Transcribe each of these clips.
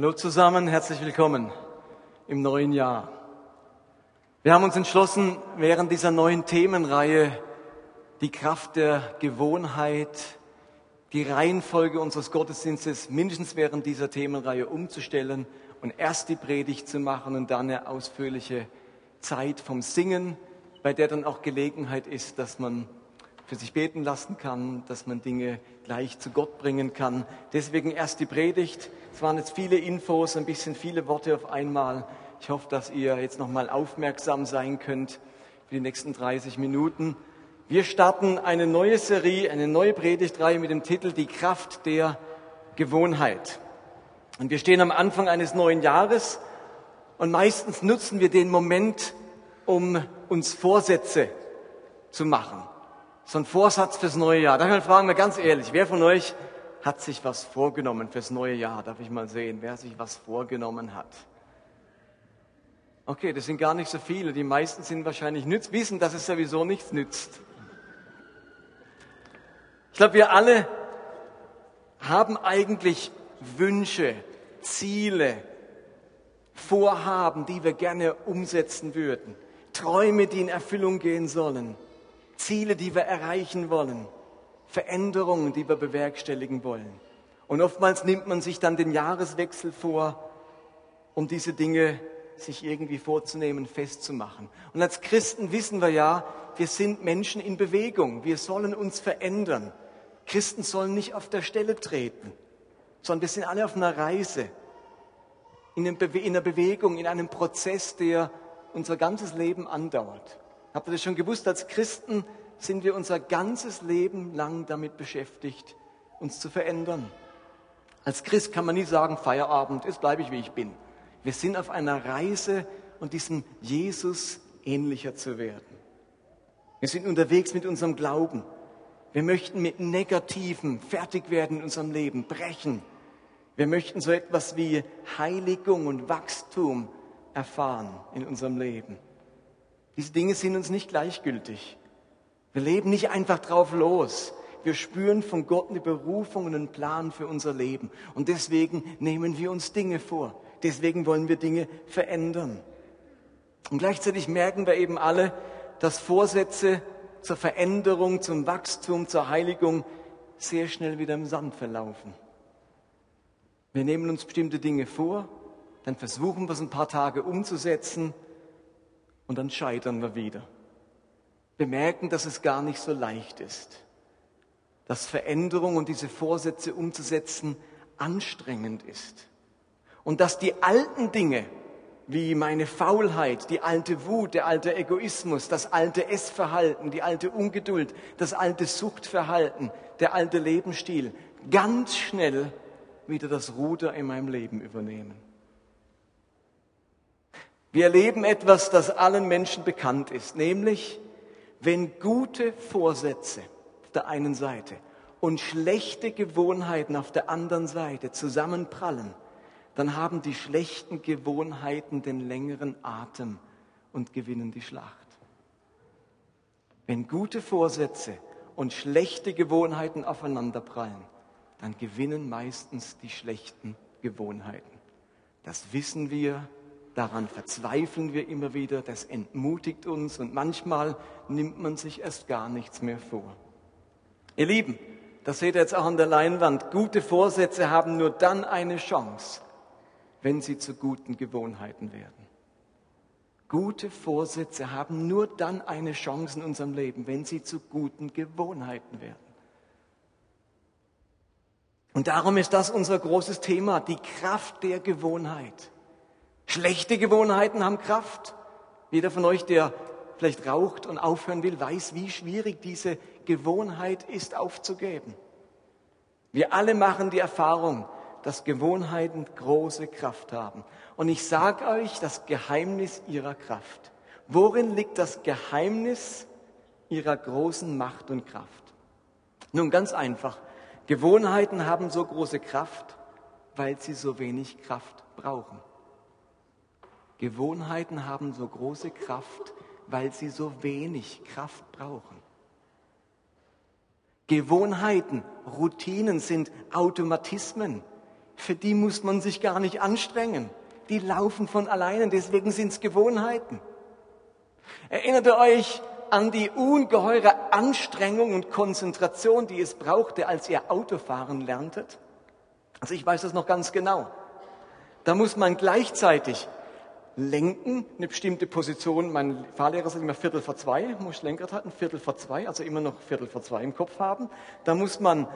Hallo zusammen, herzlich willkommen im neuen Jahr. Wir haben uns entschlossen, während dieser neuen Themenreihe die Kraft der Gewohnheit, die Reihenfolge unseres Gottesdienstes mindestens während dieser Themenreihe umzustellen und erst die Predigt zu machen und dann eine ausführliche Zeit vom Singen, bei der dann auch Gelegenheit ist, dass man für sich beten lassen kann, dass man Dinge gleich zu Gott bringen kann. Deswegen erst die Predigt. Es waren jetzt viele Infos, ein bisschen viele Worte auf einmal. Ich hoffe, dass ihr jetzt nochmal aufmerksam sein könnt für die nächsten 30 Minuten. Wir starten eine neue Serie, eine neue Predigtreihe mit dem Titel Die Kraft der Gewohnheit. Und wir stehen am Anfang eines neuen Jahres und meistens nutzen wir den Moment, um uns Vorsätze zu machen so ein Vorsatz fürs neue Jahr. Darf ich mal fragen, mal ganz ehrlich, wer von euch hat sich was vorgenommen fürs neue Jahr? Darf ich mal sehen, wer sich was vorgenommen hat? Okay, das sind gar nicht so viele. Die meisten sind wahrscheinlich nütz, wissen, dass es sowieso nichts nützt. Ich glaube, wir alle haben eigentlich Wünsche, Ziele, Vorhaben, die wir gerne umsetzen würden. Träume, die in Erfüllung gehen sollen. Ziele, die wir erreichen wollen, Veränderungen, die wir bewerkstelligen wollen. Und oftmals nimmt man sich dann den Jahreswechsel vor, um diese Dinge sich irgendwie vorzunehmen, festzumachen. Und als Christen wissen wir ja, wir sind Menschen in Bewegung. Wir sollen uns verändern. Christen sollen nicht auf der Stelle treten, sondern wir sind alle auf einer Reise, in einer Bewegung, in einem Prozess, der unser ganzes Leben andauert. Habt ihr das schon gewusst? Als Christen sind wir unser ganzes Leben lang damit beschäftigt, uns zu verändern. Als Christ kann man nie sagen, Feierabend, jetzt bleibe ich, wie ich bin. Wir sind auf einer Reise und diesem Jesus ähnlicher zu werden. Wir sind unterwegs mit unserem Glauben. Wir möchten mit Negativen fertig werden in unserem Leben, brechen. Wir möchten so etwas wie Heiligung und Wachstum erfahren in unserem Leben. Diese Dinge sind uns nicht gleichgültig. Wir leben nicht einfach drauf los. Wir spüren von Gott eine Berufung und einen Plan für unser Leben. Und deswegen nehmen wir uns Dinge vor. Deswegen wollen wir Dinge verändern. Und gleichzeitig merken wir eben alle, dass Vorsätze zur Veränderung, zum Wachstum, zur Heiligung sehr schnell wieder im Sand verlaufen. Wir nehmen uns bestimmte Dinge vor, dann versuchen wir es ein paar Tage umzusetzen und dann scheitern wir wieder. Wir merken, dass es gar nicht so leicht ist, dass Veränderung und diese Vorsätze umzusetzen anstrengend ist. Und dass die alten Dinge, wie meine Faulheit, die alte Wut, der alte Egoismus, das alte Essverhalten, die alte Ungeduld, das alte Suchtverhalten, der alte Lebensstil, ganz schnell wieder das Ruder in meinem Leben übernehmen. Wir erleben etwas, das allen Menschen bekannt ist, nämlich wenn gute Vorsätze auf der einen Seite und schlechte Gewohnheiten auf der anderen Seite zusammenprallen, dann haben die schlechten Gewohnheiten den längeren Atem und gewinnen die Schlacht. Wenn gute Vorsätze und schlechte Gewohnheiten aufeinanderprallen, dann gewinnen meistens die schlechten Gewohnheiten. Das wissen wir Daran verzweifeln wir immer wieder, das entmutigt uns und manchmal nimmt man sich erst gar nichts mehr vor. Ihr Lieben, das seht ihr jetzt auch an der Leinwand, gute Vorsätze haben nur dann eine Chance, wenn sie zu guten Gewohnheiten werden. Gute Vorsätze haben nur dann eine Chance in unserem Leben, wenn sie zu guten Gewohnheiten werden. Und darum ist das unser großes Thema, die Kraft der Gewohnheit. Schlechte Gewohnheiten haben Kraft. Jeder von euch, der vielleicht raucht und aufhören will, weiß, wie schwierig diese Gewohnheit ist aufzugeben. Wir alle machen die Erfahrung, dass Gewohnheiten große Kraft haben. Und ich sage euch das Geheimnis ihrer Kraft. Worin liegt das Geheimnis ihrer großen Macht und Kraft? Nun ganz einfach. Gewohnheiten haben so große Kraft, weil sie so wenig Kraft brauchen. Gewohnheiten haben so große Kraft, weil sie so wenig Kraft brauchen. Gewohnheiten, Routinen sind Automatismen, für die muss man sich gar nicht anstrengen. Die laufen von alleine, deswegen sind es Gewohnheiten. Erinnert ihr euch an die ungeheure Anstrengung und Konzentration, die es brauchte, als ihr Autofahren lerntet? Also ich weiß das noch ganz genau. Da muss man gleichzeitig lenken, eine bestimmte Position. Mein Fahrlehrer sagt immer Viertel vor zwei, muss ich Lenkrad halten, Viertel vor zwei, also immer noch Viertel vor zwei im Kopf haben. Da muss man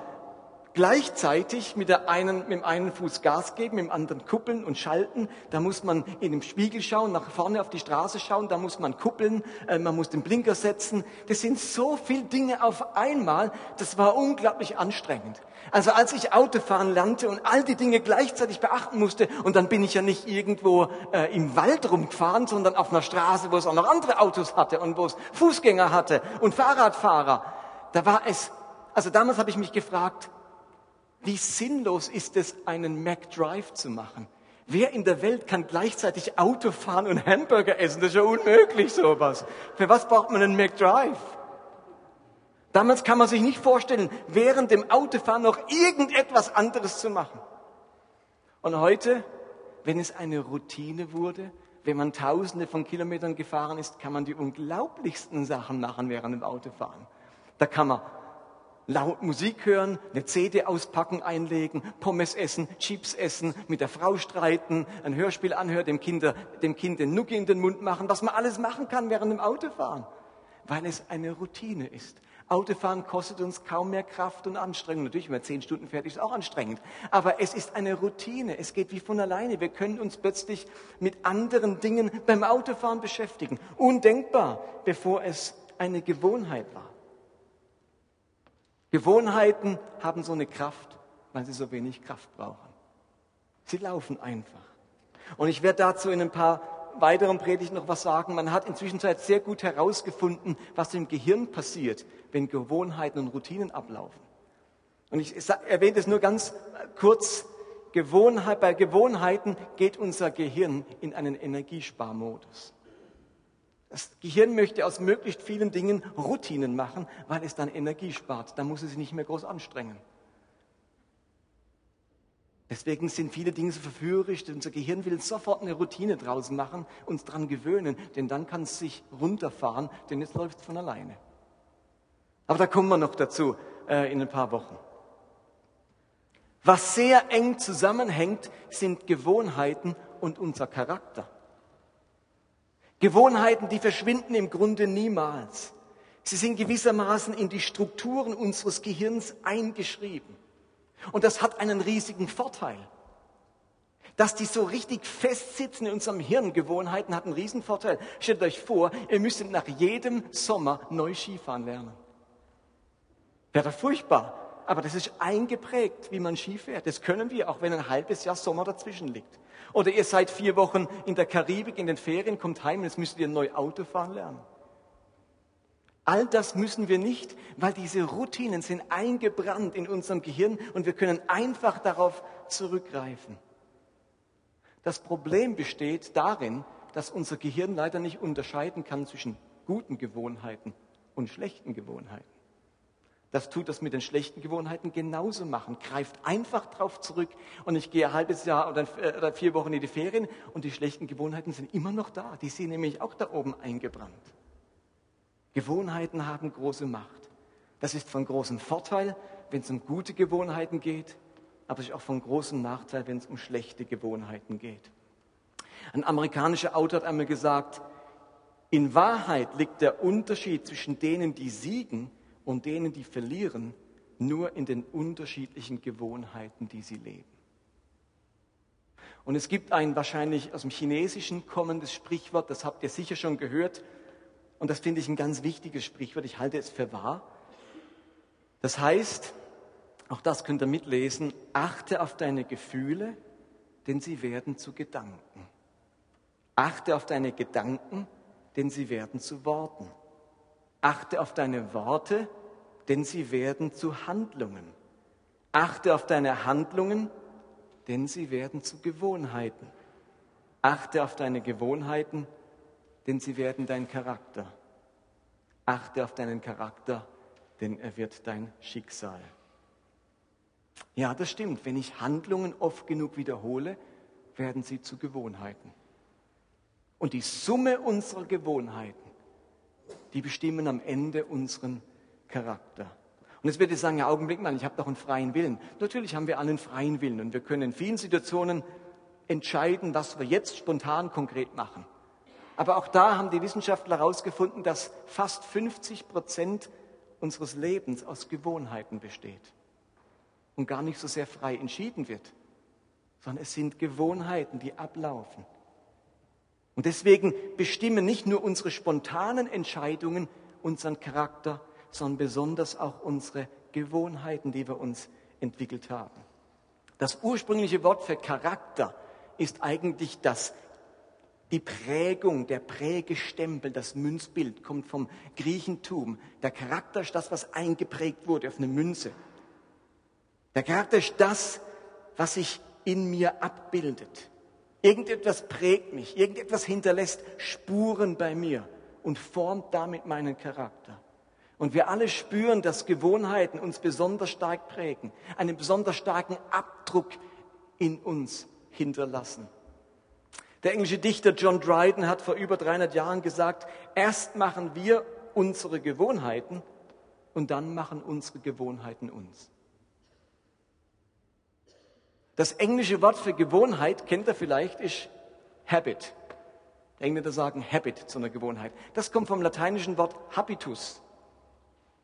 gleichzeitig mit, der einen, mit dem einen Fuß Gas geben, mit dem anderen kuppeln und schalten. Da muss man in den Spiegel schauen, nach vorne auf die Straße schauen, da muss man kuppeln, äh, man muss den Blinker setzen. Das sind so viele Dinge auf einmal, das war unglaublich anstrengend. Also als ich Autofahren lernte und all die Dinge gleichzeitig beachten musste, und dann bin ich ja nicht irgendwo äh, im Wald rumgefahren, sondern auf einer Straße, wo es auch noch andere Autos hatte und wo es Fußgänger hatte und Fahrradfahrer. Da war es, also damals habe ich mich gefragt, wie sinnlos ist es, einen McDrive zu machen? Wer in der Welt kann gleichzeitig Auto fahren und Hamburger essen? Das ist ja unmöglich, sowas. Für was braucht man einen McDrive? Damals kann man sich nicht vorstellen, während dem Autofahren noch irgendetwas anderes zu machen. Und heute, wenn es eine Routine wurde, wenn man tausende von Kilometern gefahren ist, kann man die unglaublichsten Sachen machen während dem Autofahren. Da kann man laut Musik hören, eine CD auspacken, einlegen, Pommes essen, Chips essen, mit der Frau streiten, ein Hörspiel anhören, dem, Kinder, dem Kind den Nucki in den Mund machen, was man alles machen kann während dem Autofahren, weil es eine Routine ist. Autofahren kostet uns kaum mehr Kraft und Anstrengung. Natürlich, wenn man zehn Stunden fertig ist, auch anstrengend. Aber es ist eine Routine. Es geht wie von alleine. Wir können uns plötzlich mit anderen Dingen beim Autofahren beschäftigen. Undenkbar, bevor es eine Gewohnheit war. Gewohnheiten haben so eine Kraft, weil sie so wenig Kraft brauchen. Sie laufen einfach. Und ich werde dazu in ein paar weiteren Predigten noch was sagen. Man hat inzwischen sehr gut herausgefunden, was im Gehirn passiert, wenn Gewohnheiten und Routinen ablaufen. Und ich erwähne es nur ganz kurz. Gewohnheit, bei Gewohnheiten geht unser Gehirn in einen Energiesparmodus. Das Gehirn möchte aus möglichst vielen Dingen Routinen machen, weil es dann Energie spart. Da muss es sich nicht mehr groß anstrengen. Deswegen sind viele Dinge so verführerisch. Unser Gehirn will sofort eine Routine draus machen, uns daran gewöhnen, denn dann kann es sich runterfahren, denn jetzt läuft es von alleine. Aber da kommen wir noch dazu äh, in ein paar Wochen. Was sehr eng zusammenhängt, sind Gewohnheiten und unser Charakter. Gewohnheiten, die verschwinden im Grunde niemals. Sie sind gewissermaßen in die Strukturen unseres Gehirns eingeschrieben. Und das hat einen riesigen Vorteil. Dass die so richtig festsitzen in unserem Hirn, Gewohnheiten, hat einen riesen Vorteil. Stellt euch vor, ihr müsstet nach jedem Sommer neu Skifahren lernen. Wäre furchtbar. Aber das ist eingeprägt, wie man Ski fährt. Das können wir, auch wenn ein halbes Jahr Sommer dazwischen liegt. Oder ihr seid vier Wochen in der Karibik, in den Ferien, kommt heim und jetzt müsst ihr neu Auto fahren lernen. All das müssen wir nicht, weil diese Routinen sind eingebrannt in unserem Gehirn und wir können einfach darauf zurückgreifen. Das Problem besteht darin, dass unser Gehirn leider nicht unterscheiden kann zwischen guten Gewohnheiten und schlechten Gewohnheiten. Das tut das mit den schlechten Gewohnheiten genauso machen. Greift einfach drauf zurück und ich gehe ein halbes Jahr oder äh, vier Wochen in die Ferien und die schlechten Gewohnheiten sind immer noch da. Die sind nämlich auch da oben eingebrannt. Gewohnheiten haben große Macht. Das ist von großem Vorteil, wenn es um gute Gewohnheiten geht, aber es ist auch von großem Nachteil, wenn es um schlechte Gewohnheiten geht. Ein amerikanischer Autor hat einmal gesagt, in Wahrheit liegt der Unterschied zwischen denen, die siegen und denen, die verlieren, nur in den unterschiedlichen Gewohnheiten, die sie leben. Und es gibt ein wahrscheinlich aus dem Chinesischen kommendes Sprichwort, das habt ihr sicher schon gehört, und das finde ich ein ganz wichtiges Sprichwort, ich halte es für wahr. Das heißt, auch das könnt ihr mitlesen, achte auf deine Gefühle, denn sie werden zu Gedanken. Achte auf deine Gedanken, denn sie werden zu Worten. Achte auf deine Worte, denn sie werden zu Handlungen. Achte auf deine Handlungen, denn sie werden zu Gewohnheiten. Achte auf deine Gewohnheiten, denn sie werden dein Charakter. Achte auf deinen Charakter, denn er wird dein Schicksal. Ja, das stimmt. Wenn ich Handlungen oft genug wiederhole, werden sie zu Gewohnheiten. Und die Summe unserer Gewohnheiten, die bestimmen am Ende unseren Charakter. Und jetzt würde ich sagen, ja, Augenblick mal, ich habe doch einen freien Willen. Natürlich haben wir alle einen freien Willen und wir können in vielen Situationen entscheiden, was wir jetzt spontan konkret machen. Aber auch da haben die Wissenschaftler herausgefunden, dass fast 50 Prozent unseres Lebens aus Gewohnheiten besteht und gar nicht so sehr frei entschieden wird, sondern es sind Gewohnheiten, die ablaufen. Und deswegen bestimmen nicht nur unsere spontanen Entscheidungen unseren Charakter, sondern besonders auch unsere Gewohnheiten, die wir uns entwickelt haben. Das ursprüngliche Wort für Charakter ist eigentlich das, die Prägung, der Prägestempel, das Münzbild kommt vom Griechentum. Der Charakter ist das, was eingeprägt wurde auf eine Münze. Der Charakter ist das, was sich in mir abbildet. Irgendetwas prägt mich, irgendetwas hinterlässt Spuren bei mir und formt damit meinen Charakter. Und wir alle spüren, dass Gewohnheiten uns besonders stark prägen, einen besonders starken Abdruck in uns hinterlassen. Der englische Dichter John Dryden hat vor über 300 Jahren gesagt, erst machen wir unsere Gewohnheiten und dann machen unsere Gewohnheiten uns. Das englische Wort für Gewohnheit, kennt ihr vielleicht, ist Habit. Die Engländer sagen Habit zu einer Gewohnheit. Das kommt vom lateinischen Wort Habitus.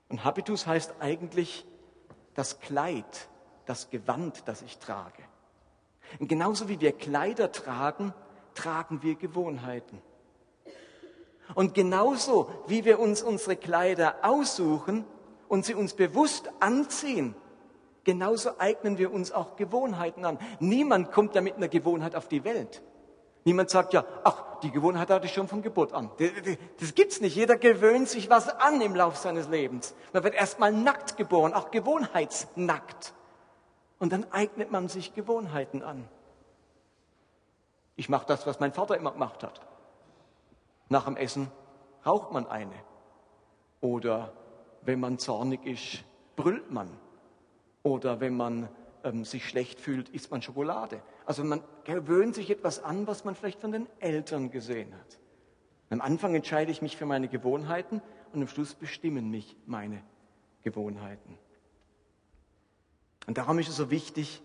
Und Habitus heißt eigentlich das Kleid, das Gewand, das ich trage. Und genauso wie wir Kleider tragen, tragen wir Gewohnheiten. Und genauso wie wir uns unsere Kleider aussuchen und sie uns bewusst anziehen, genauso eignen wir uns auch Gewohnheiten an. Niemand kommt ja mit einer Gewohnheit auf die Welt. Niemand sagt ja, ach, die Gewohnheit hatte ich schon von Geburt an. Das gibt's nicht. Jeder gewöhnt sich was an im Lauf seines Lebens. Man wird erstmal nackt geboren, auch gewohnheitsnackt. Und dann eignet man sich Gewohnheiten an. Ich mache das, was mein Vater immer gemacht hat. Nach dem Essen raucht man eine. Oder wenn man zornig ist, brüllt man. Oder wenn man ähm, sich schlecht fühlt, isst man Schokolade. Also man gewöhnt sich etwas an, was man vielleicht von den Eltern gesehen hat. Am Anfang entscheide ich mich für meine Gewohnheiten und am Schluss bestimmen mich meine Gewohnheiten. Und darum ist es so wichtig,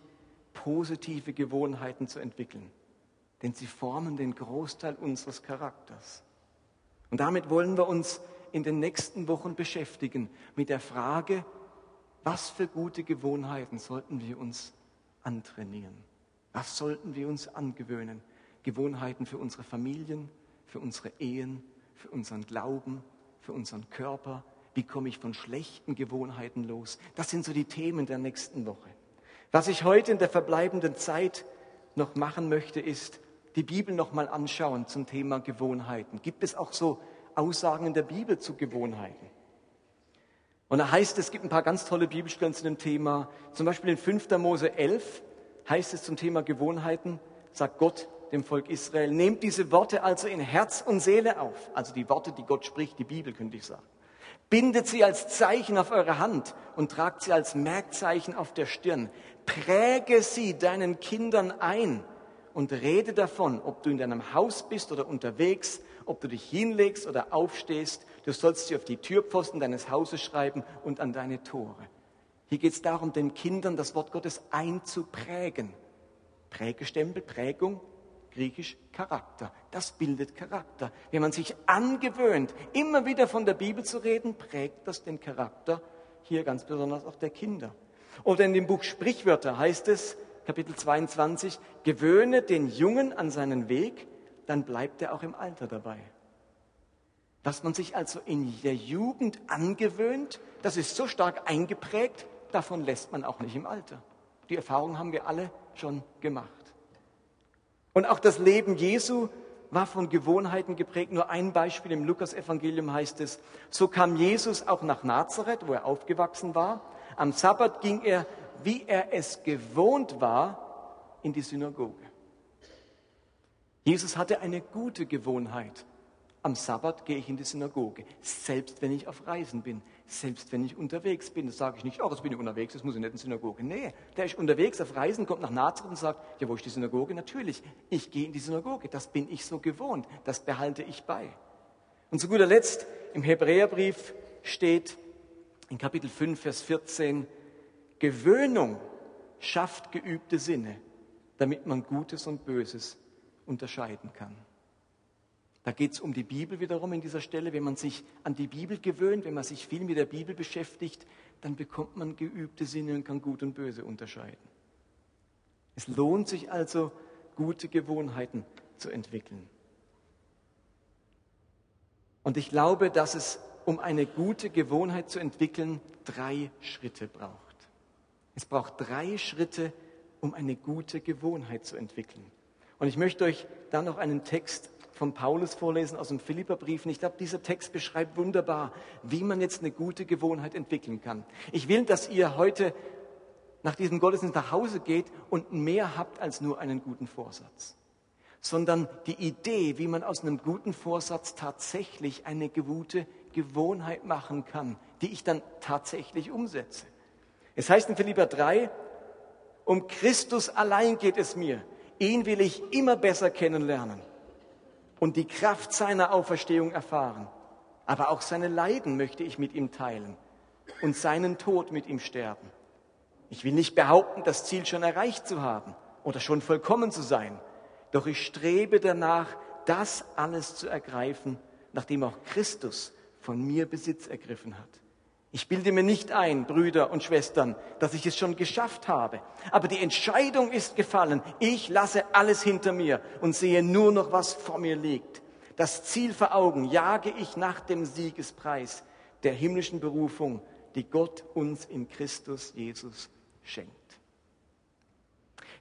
positive Gewohnheiten zu entwickeln. Denn sie formen den Großteil unseres Charakters. Und damit wollen wir uns in den nächsten Wochen beschäftigen mit der Frage, was für gute Gewohnheiten sollten wir uns antrainieren? Was sollten wir uns angewöhnen? Gewohnheiten für unsere Familien, für unsere Ehen, für unseren Glauben, für unseren Körper. Wie komme ich von schlechten Gewohnheiten los? Das sind so die Themen der nächsten Woche. Was ich heute in der verbleibenden Zeit noch machen möchte, ist die Bibel noch mal anschauen zum Thema Gewohnheiten. Gibt es auch so Aussagen in der Bibel zu Gewohnheiten? Und da heißt es, es gibt ein paar ganz tolle Bibelstellen zu dem Thema. Zum Beispiel in 5. Mose 11 heißt es zum Thema Gewohnheiten, sagt Gott dem Volk Israel, nehmt diese Worte also in Herz und Seele auf. Also die Worte, die Gott spricht, die Bibel könnte ich sagen. Bindet sie als Zeichen auf eure Hand und tragt sie als Merkzeichen auf der Stirn. Präge sie deinen Kindern ein und rede davon, ob du in deinem Haus bist oder unterwegs, ob du dich hinlegst oder aufstehst. Du sollst sie auf die Türpfosten deines Hauses schreiben und an deine Tore. Hier geht es darum, den Kindern das Wort Gottes einzuprägen. Prägestempel, Prägung, griechisch Charakter. Das bildet Charakter. Wenn man sich angewöhnt, immer wieder von der Bibel zu reden, prägt das den Charakter, hier ganz besonders auch der Kinder. Oder in dem Buch Sprichwörter heißt es, Kapitel 22, gewöhne den Jungen an seinen Weg, dann bleibt er auch im Alter dabei. Was man sich also in der Jugend angewöhnt, das ist so stark eingeprägt, davon lässt man auch nicht im Alter. Die Erfahrung haben wir alle schon gemacht. Und auch das Leben Jesu war von Gewohnheiten geprägt. Nur ein Beispiel im Lukas-Evangelium heißt es, so kam Jesus auch nach Nazareth, wo er aufgewachsen war. Am Sabbat ging er, wie er es gewohnt war, in die Synagoge. Jesus hatte eine gute Gewohnheit. Am Sabbat gehe ich in die Synagoge, selbst wenn ich auf Reisen bin. Selbst wenn ich unterwegs bin, das sage ich nicht, oh, jetzt bin ich unterwegs, das muss ich nicht in die Synagoge. Nee, der ist unterwegs auf Reisen, kommt nach Nazareth und sagt, ja, wo ist die Synagoge? Natürlich, ich gehe in die Synagoge, das bin ich so gewohnt, das behalte ich bei. Und zu guter Letzt, im Hebräerbrief steht in Kapitel 5, Vers 14, Gewöhnung schafft geübte Sinne, damit man Gutes und Böses unterscheiden kann. Da geht es um die Bibel wiederum in dieser Stelle. Wenn man sich an die Bibel gewöhnt, wenn man sich viel mit der Bibel beschäftigt, dann bekommt man geübte Sinne und kann Gut und Böse unterscheiden. Es lohnt sich also, gute Gewohnheiten zu entwickeln. Und ich glaube, dass es, um eine gute Gewohnheit zu entwickeln, drei Schritte braucht. Es braucht drei Schritte, um eine gute Gewohnheit zu entwickeln. Und ich möchte euch dann noch einen Text von Paulus vorlesen aus dem Philipperbrief. Und ich glaube, dieser Text beschreibt wunderbar, wie man jetzt eine gute Gewohnheit entwickeln kann. Ich will, dass ihr heute nach diesem Gottesdienst nach Hause geht und mehr habt als nur einen guten Vorsatz, sondern die Idee, wie man aus einem guten Vorsatz tatsächlich eine gute Gewohnheit machen kann, die ich dann tatsächlich umsetze. Es heißt in Philipper 3, um Christus allein geht es mir. Ihn will ich immer besser kennenlernen und die Kraft seiner Auferstehung erfahren. Aber auch seine Leiden möchte ich mit ihm teilen und seinen Tod mit ihm sterben. Ich will nicht behaupten, das Ziel schon erreicht zu haben oder schon vollkommen zu sein, doch ich strebe danach, das alles zu ergreifen, nachdem auch Christus von mir Besitz ergriffen hat. Ich bilde mir nicht ein, Brüder und Schwestern, dass ich es schon geschafft habe. Aber die Entscheidung ist gefallen. Ich lasse alles hinter mir und sehe nur noch, was vor mir liegt. Das Ziel vor Augen jage ich nach dem Siegespreis der himmlischen Berufung, die Gott uns in Christus Jesus schenkt.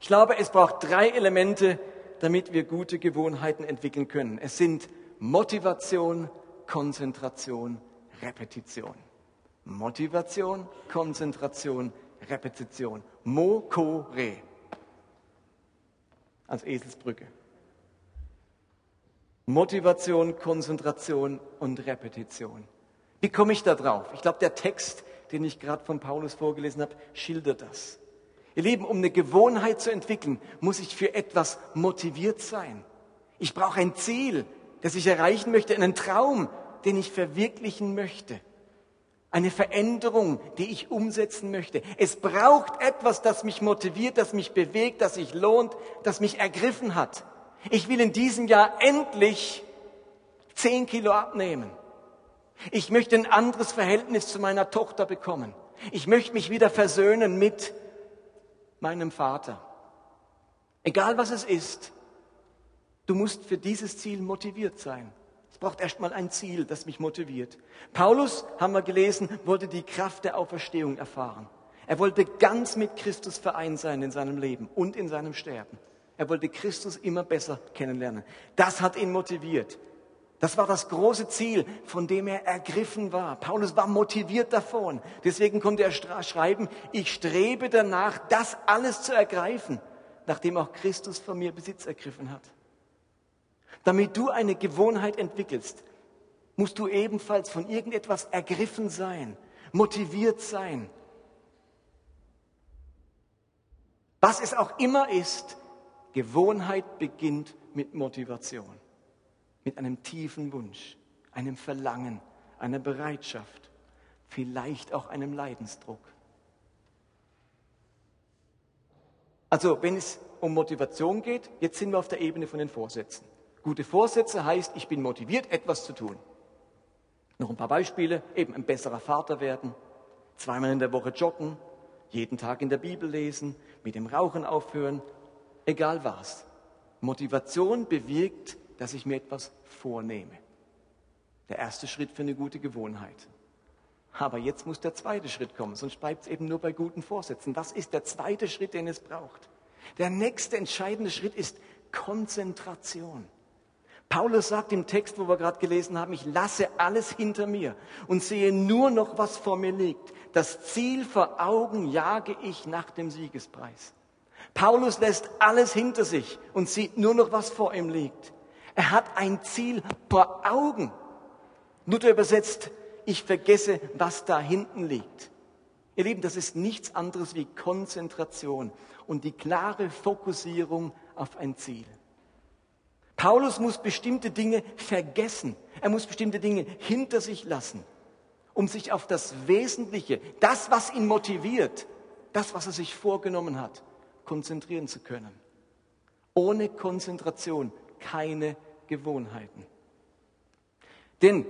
Ich glaube, es braucht drei Elemente, damit wir gute Gewohnheiten entwickeln können. Es sind Motivation, Konzentration, Repetition. Motivation, Konzentration, Repetition. Mo-ko-re. Als Eselsbrücke. Motivation, Konzentration und Repetition. Wie komme ich da drauf? Ich glaube, der Text, den ich gerade von Paulus vorgelesen habe, schildert das. Ihr Lieben, um eine Gewohnheit zu entwickeln, muss ich für etwas motiviert sein. Ich brauche ein Ziel, das ich erreichen möchte, einen Traum, den ich verwirklichen möchte. Eine Veränderung, die ich umsetzen möchte. Es braucht etwas, das mich motiviert, das mich bewegt, das sich lohnt, das mich ergriffen hat. Ich will in diesem Jahr endlich zehn Kilo abnehmen. Ich möchte ein anderes Verhältnis zu meiner Tochter bekommen. Ich möchte mich wieder versöhnen mit meinem Vater. Egal was es ist, du musst für dieses Ziel motiviert sein braucht erstmal ein Ziel, das mich motiviert. Paulus, haben wir gelesen, wollte die Kraft der Auferstehung erfahren. Er wollte ganz mit Christus vereint sein in seinem Leben und in seinem Sterben. Er wollte Christus immer besser kennenlernen. Das hat ihn motiviert. Das war das große Ziel, von dem er ergriffen war. Paulus war motiviert davon. Deswegen konnte er schreiben, ich strebe danach, das alles zu ergreifen, nachdem auch Christus von mir Besitz ergriffen hat. Damit du eine Gewohnheit entwickelst, musst du ebenfalls von irgendetwas ergriffen sein, motiviert sein. Was es auch immer ist, Gewohnheit beginnt mit Motivation, mit einem tiefen Wunsch, einem Verlangen, einer Bereitschaft, vielleicht auch einem Leidensdruck. Also wenn es um Motivation geht, jetzt sind wir auf der Ebene von den Vorsätzen. Gute Vorsätze heißt, ich bin motiviert, etwas zu tun. Noch ein paar Beispiele, eben ein besserer Vater werden, zweimal in der Woche joggen, jeden Tag in der Bibel lesen, mit dem Rauchen aufhören, egal was. Motivation bewirkt, dass ich mir etwas vornehme. Der erste Schritt für eine gute Gewohnheit. Aber jetzt muss der zweite Schritt kommen, sonst bleibt es eben nur bei guten Vorsätzen. Was ist der zweite Schritt, den es braucht? Der nächste entscheidende Schritt ist Konzentration. Paulus sagt im Text, wo wir gerade gelesen haben, ich lasse alles hinter mir und sehe nur noch, was vor mir liegt. Das Ziel vor Augen jage ich nach dem Siegespreis. Paulus lässt alles hinter sich und sieht nur noch, was vor ihm liegt. Er hat ein Ziel vor Augen. Luther übersetzt, ich vergesse, was da hinten liegt. Ihr Lieben, das ist nichts anderes wie Konzentration und die klare Fokussierung auf ein Ziel. Paulus muss bestimmte Dinge vergessen. Er muss bestimmte Dinge hinter sich lassen, um sich auf das Wesentliche, das, was ihn motiviert, das, was er sich vorgenommen hat, konzentrieren zu können. Ohne Konzentration keine Gewohnheiten. Denn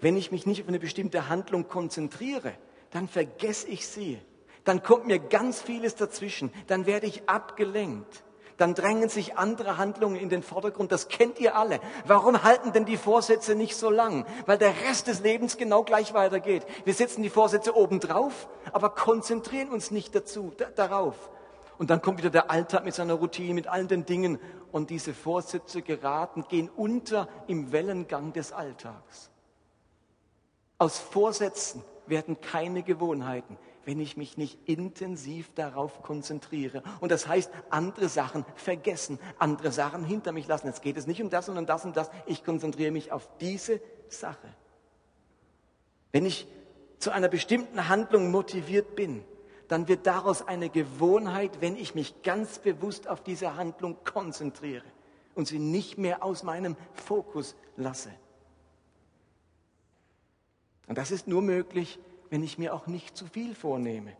wenn ich mich nicht auf eine bestimmte Handlung konzentriere, dann vergesse ich sie. Dann kommt mir ganz vieles dazwischen. Dann werde ich abgelenkt. Dann drängen sich andere Handlungen in den Vordergrund. Das kennt ihr alle. Warum halten denn die Vorsätze nicht so lang? Weil der Rest des Lebens genau gleich weitergeht. Wir setzen die Vorsätze oben drauf, aber konzentrieren uns nicht dazu, darauf. Und dann kommt wieder der Alltag mit seiner Routine, mit all den Dingen. Und diese Vorsätze geraten, gehen unter im Wellengang des Alltags. Aus Vorsätzen werden keine Gewohnheiten, wenn ich mich nicht intensiv darauf konzentriere. Und das heißt, andere Sachen vergessen, andere Sachen hinter mich lassen. Jetzt geht es nicht um das, sondern das und das. Ich konzentriere mich auf diese Sache. Wenn ich zu einer bestimmten Handlung motiviert bin, dann wird daraus eine Gewohnheit, wenn ich mich ganz bewusst auf diese Handlung konzentriere und sie nicht mehr aus meinem Fokus lasse. Und das ist nur möglich, wenn ich mir auch nicht zu viel vornehme.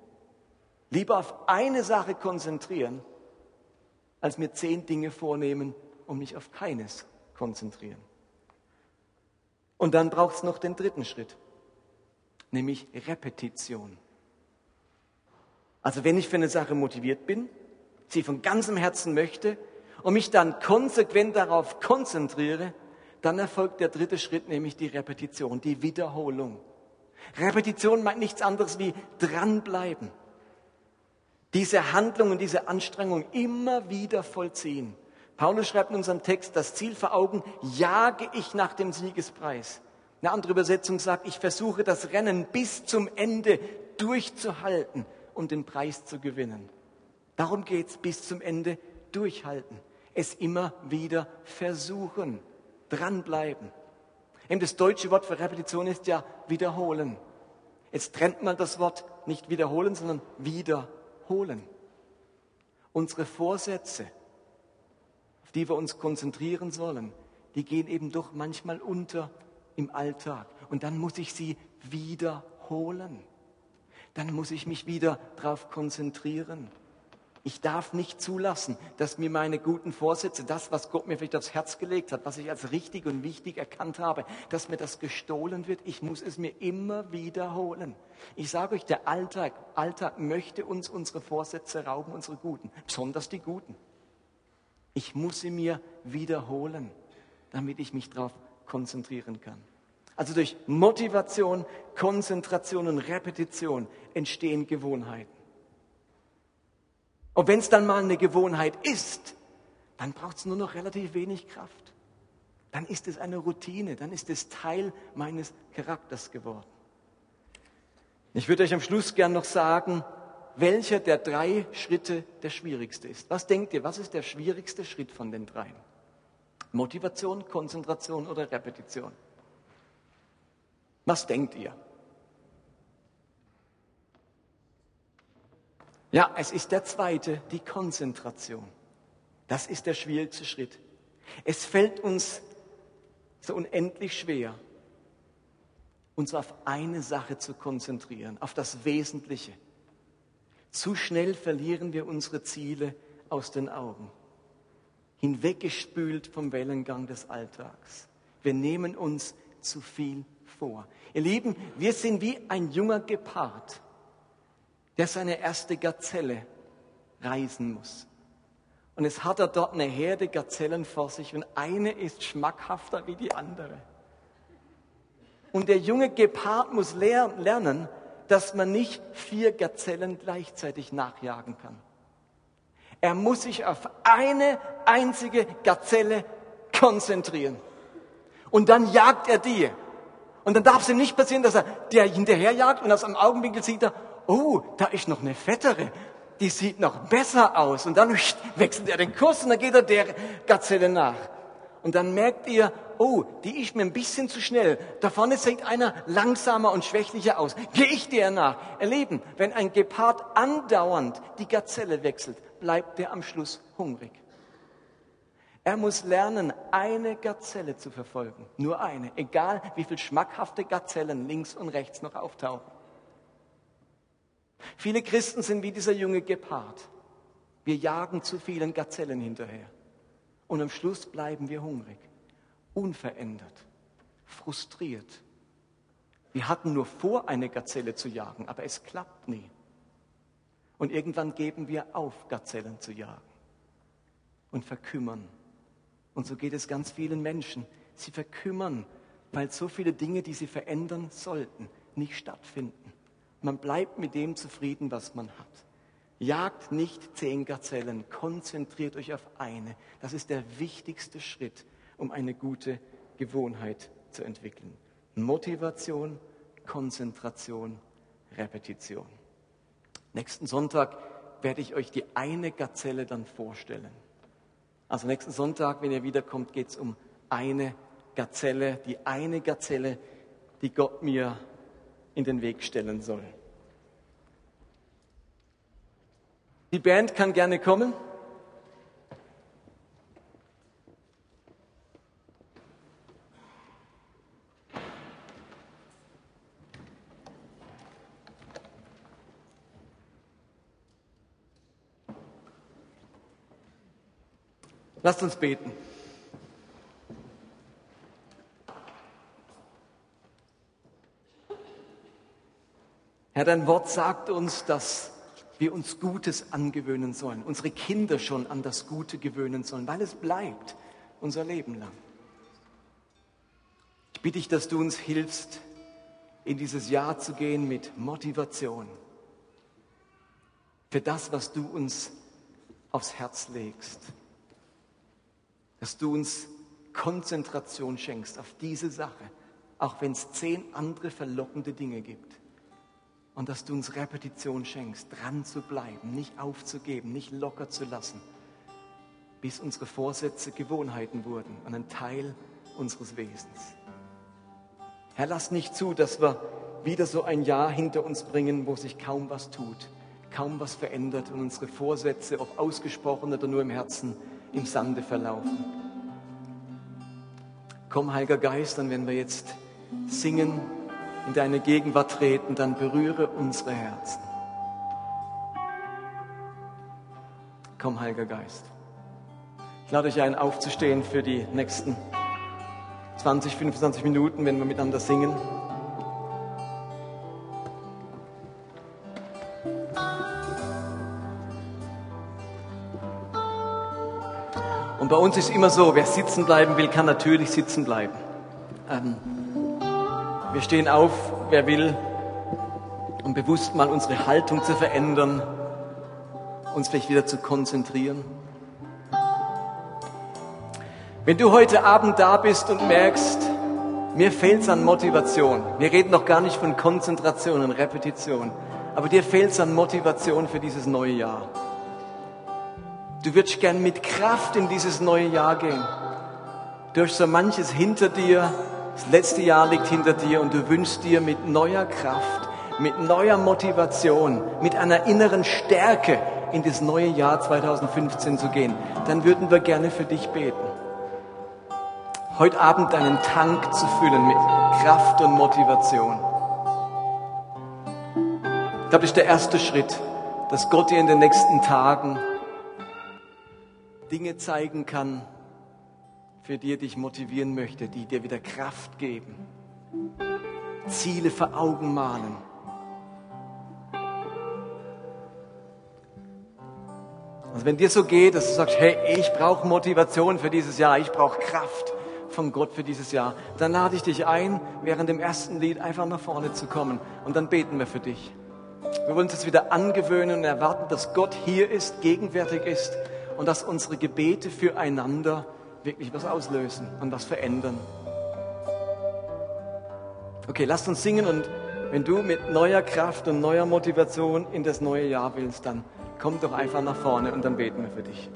Lieber auf eine Sache konzentrieren, als mir zehn Dinge vornehmen und mich auf keines konzentrieren. Und dann braucht es noch den dritten Schritt, nämlich Repetition. Also wenn ich für eine Sache motiviert bin, sie von ganzem Herzen möchte und mich dann konsequent darauf konzentriere, dann erfolgt der dritte Schritt, nämlich die Repetition, die Wiederholung. Repetition meint nichts anderes wie dranbleiben. Diese Handlung und diese Anstrengung immer wieder vollziehen. Paulus schreibt in unserem Text, das Ziel vor Augen, jage ich nach dem Siegespreis. Eine andere Übersetzung sagt, ich versuche das Rennen bis zum Ende durchzuhalten um den Preis zu gewinnen. Darum geht es bis zum Ende durchhalten. Es immer wieder versuchen, dranbleiben. Eben das deutsche Wort für Repetition ist ja wiederholen. Jetzt trennt man das Wort nicht wiederholen, sondern wiederholen. Unsere Vorsätze, auf die wir uns konzentrieren sollen, die gehen eben doch manchmal unter im Alltag. Und dann muss ich sie wiederholen dann muss ich mich wieder darauf konzentrieren. Ich darf nicht zulassen, dass mir meine guten Vorsätze, das, was Gott mir vielleicht aufs Herz gelegt hat, was ich als richtig und wichtig erkannt habe, dass mir das gestohlen wird. Ich muss es mir immer wiederholen. Ich sage euch, der Alltag, Alltag möchte uns unsere Vorsätze rauben, unsere guten, besonders die guten. Ich muss sie mir wiederholen, damit ich mich darauf konzentrieren kann. Also durch Motivation, Konzentration und Repetition entstehen Gewohnheiten. Und wenn es dann mal eine Gewohnheit ist, dann braucht es nur noch relativ wenig Kraft. Dann ist es eine Routine, dann ist es Teil meines Charakters geworden. Ich würde euch am Schluss gern noch sagen, welcher der drei Schritte der schwierigste ist. Was denkt ihr, was ist der schwierigste Schritt von den dreien? Motivation, Konzentration oder Repetition? Was denkt ihr? Ja, es ist der zweite, die Konzentration. Das ist der schwierigste Schritt. Es fällt uns so unendlich schwer, uns auf eine Sache zu konzentrieren, auf das Wesentliche. Zu schnell verlieren wir unsere Ziele aus den Augen, hinweggespült vom Wellengang des Alltags. Wir nehmen uns zu viel vor. Ihr Lieben, wir sind wie ein junger Gepard, der seine erste Gazelle reisen muss. Und es hat er dort eine Herde Gazellen vor sich und eine ist schmackhafter wie die andere. Und der junge Gepard muss lernen, dass man nicht vier Gazellen gleichzeitig nachjagen kann. Er muss sich auf eine einzige Gazelle konzentrieren. Und dann jagt er die. Und dann darf es ihm nicht passieren, dass er der hinterherjagt und aus einem Augenwinkel sieht er, oh, da ist noch eine fettere, die sieht noch besser aus. Und dann wechselt er den Kurs und dann geht er der Gazelle nach. Und dann merkt ihr, oh, die ist mir ein bisschen zu schnell. Da vorne sieht einer langsamer und schwächlicher aus. Gehe ich der nach? Erleben, wenn ein Gepard andauernd die Gazelle wechselt, bleibt der am Schluss hungrig. Er muss lernen, eine Gazelle zu verfolgen. Nur eine. Egal, wie viel schmackhafte Gazellen links und rechts noch auftauchen. Viele Christen sind wie dieser junge Gepard. Wir jagen zu vielen Gazellen hinterher. Und am Schluss bleiben wir hungrig, unverändert, frustriert. Wir hatten nur vor, eine Gazelle zu jagen, aber es klappt nie. Und irgendwann geben wir auf, Gazellen zu jagen und verkümmern. Und so geht es ganz vielen Menschen. Sie verkümmern, weil so viele Dinge, die sie verändern sollten, nicht stattfinden. Man bleibt mit dem zufrieden, was man hat. Jagt nicht zehn Gazellen, konzentriert euch auf eine. Das ist der wichtigste Schritt, um eine gute Gewohnheit zu entwickeln. Motivation, Konzentration, Repetition. Nächsten Sonntag werde ich euch die eine Gazelle dann vorstellen. Also nächsten Sonntag, wenn ihr wiederkommt, geht es um eine Gazelle, die eine Gazelle, die Gott mir in den Weg stellen soll. Die Band kann gerne kommen. Lasst uns beten. Herr, dein Wort sagt uns, dass wir uns Gutes angewöhnen sollen, unsere Kinder schon an das Gute gewöhnen sollen, weil es bleibt unser Leben lang. Ich bitte dich, dass du uns hilfst, in dieses Jahr zu gehen mit Motivation für das, was du uns aufs Herz legst. Dass du uns Konzentration schenkst auf diese Sache, auch wenn es zehn andere verlockende Dinge gibt und dass du uns Repetition schenkst, dran zu bleiben, nicht aufzugeben, nicht locker zu lassen, bis unsere Vorsätze Gewohnheiten wurden und ein Teil unseres Wesens. Herr, lass nicht zu, dass wir wieder so ein Jahr hinter uns bringen, wo sich kaum was tut, kaum was verändert und unsere Vorsätze, ob ausgesprochen oder nur im Herzen, im Sande verlaufen. Komm, Heiliger Geist, dann wenn wir jetzt singen, in deine Gegenwart treten, dann berühre unsere Herzen. Komm, Heiliger Geist. Ich lade euch ein, aufzustehen für die nächsten 20, 25 Minuten, wenn wir miteinander singen. Und bei uns ist immer so, wer sitzen bleiben will, kann natürlich sitzen bleiben. Ähm, wir stehen auf, wer will, um bewusst mal unsere Haltung zu verändern, uns vielleicht wieder zu konzentrieren. Wenn du heute Abend da bist und merkst, mir fehlt es an Motivation, wir reden noch gar nicht von Konzentration und Repetition, aber dir fehlt es an Motivation für dieses neue Jahr. Du würdest gern mit Kraft in dieses neue Jahr gehen. Durch so manches hinter dir, das letzte Jahr liegt hinter dir und du wünschst dir mit neuer Kraft, mit neuer Motivation, mit einer inneren Stärke in das neue Jahr 2015 zu gehen, dann würden wir gerne für dich beten. Heute Abend deinen Tank zu füllen mit Kraft und Motivation. Ich glaube, das ist der erste Schritt, dass Gott dir in den nächsten Tagen Dinge zeigen kann, für die dich motivieren möchte, die dir wieder Kraft geben, Ziele vor Augen malen. Also wenn dir so geht, dass du sagst, hey, ich brauche Motivation für dieses Jahr, ich brauche Kraft von Gott für dieses Jahr, dann lade ich dich ein, während dem ersten Lied einfach nach vorne zu kommen und dann beten wir für dich. Wir wollen uns jetzt wieder angewöhnen und erwarten, dass Gott hier ist, gegenwärtig ist und dass unsere Gebete füreinander wirklich was auslösen und was verändern. Okay, lasst uns singen und wenn du mit neuer Kraft und neuer Motivation in das neue Jahr willst, dann komm doch einfach nach vorne und dann beten wir für dich.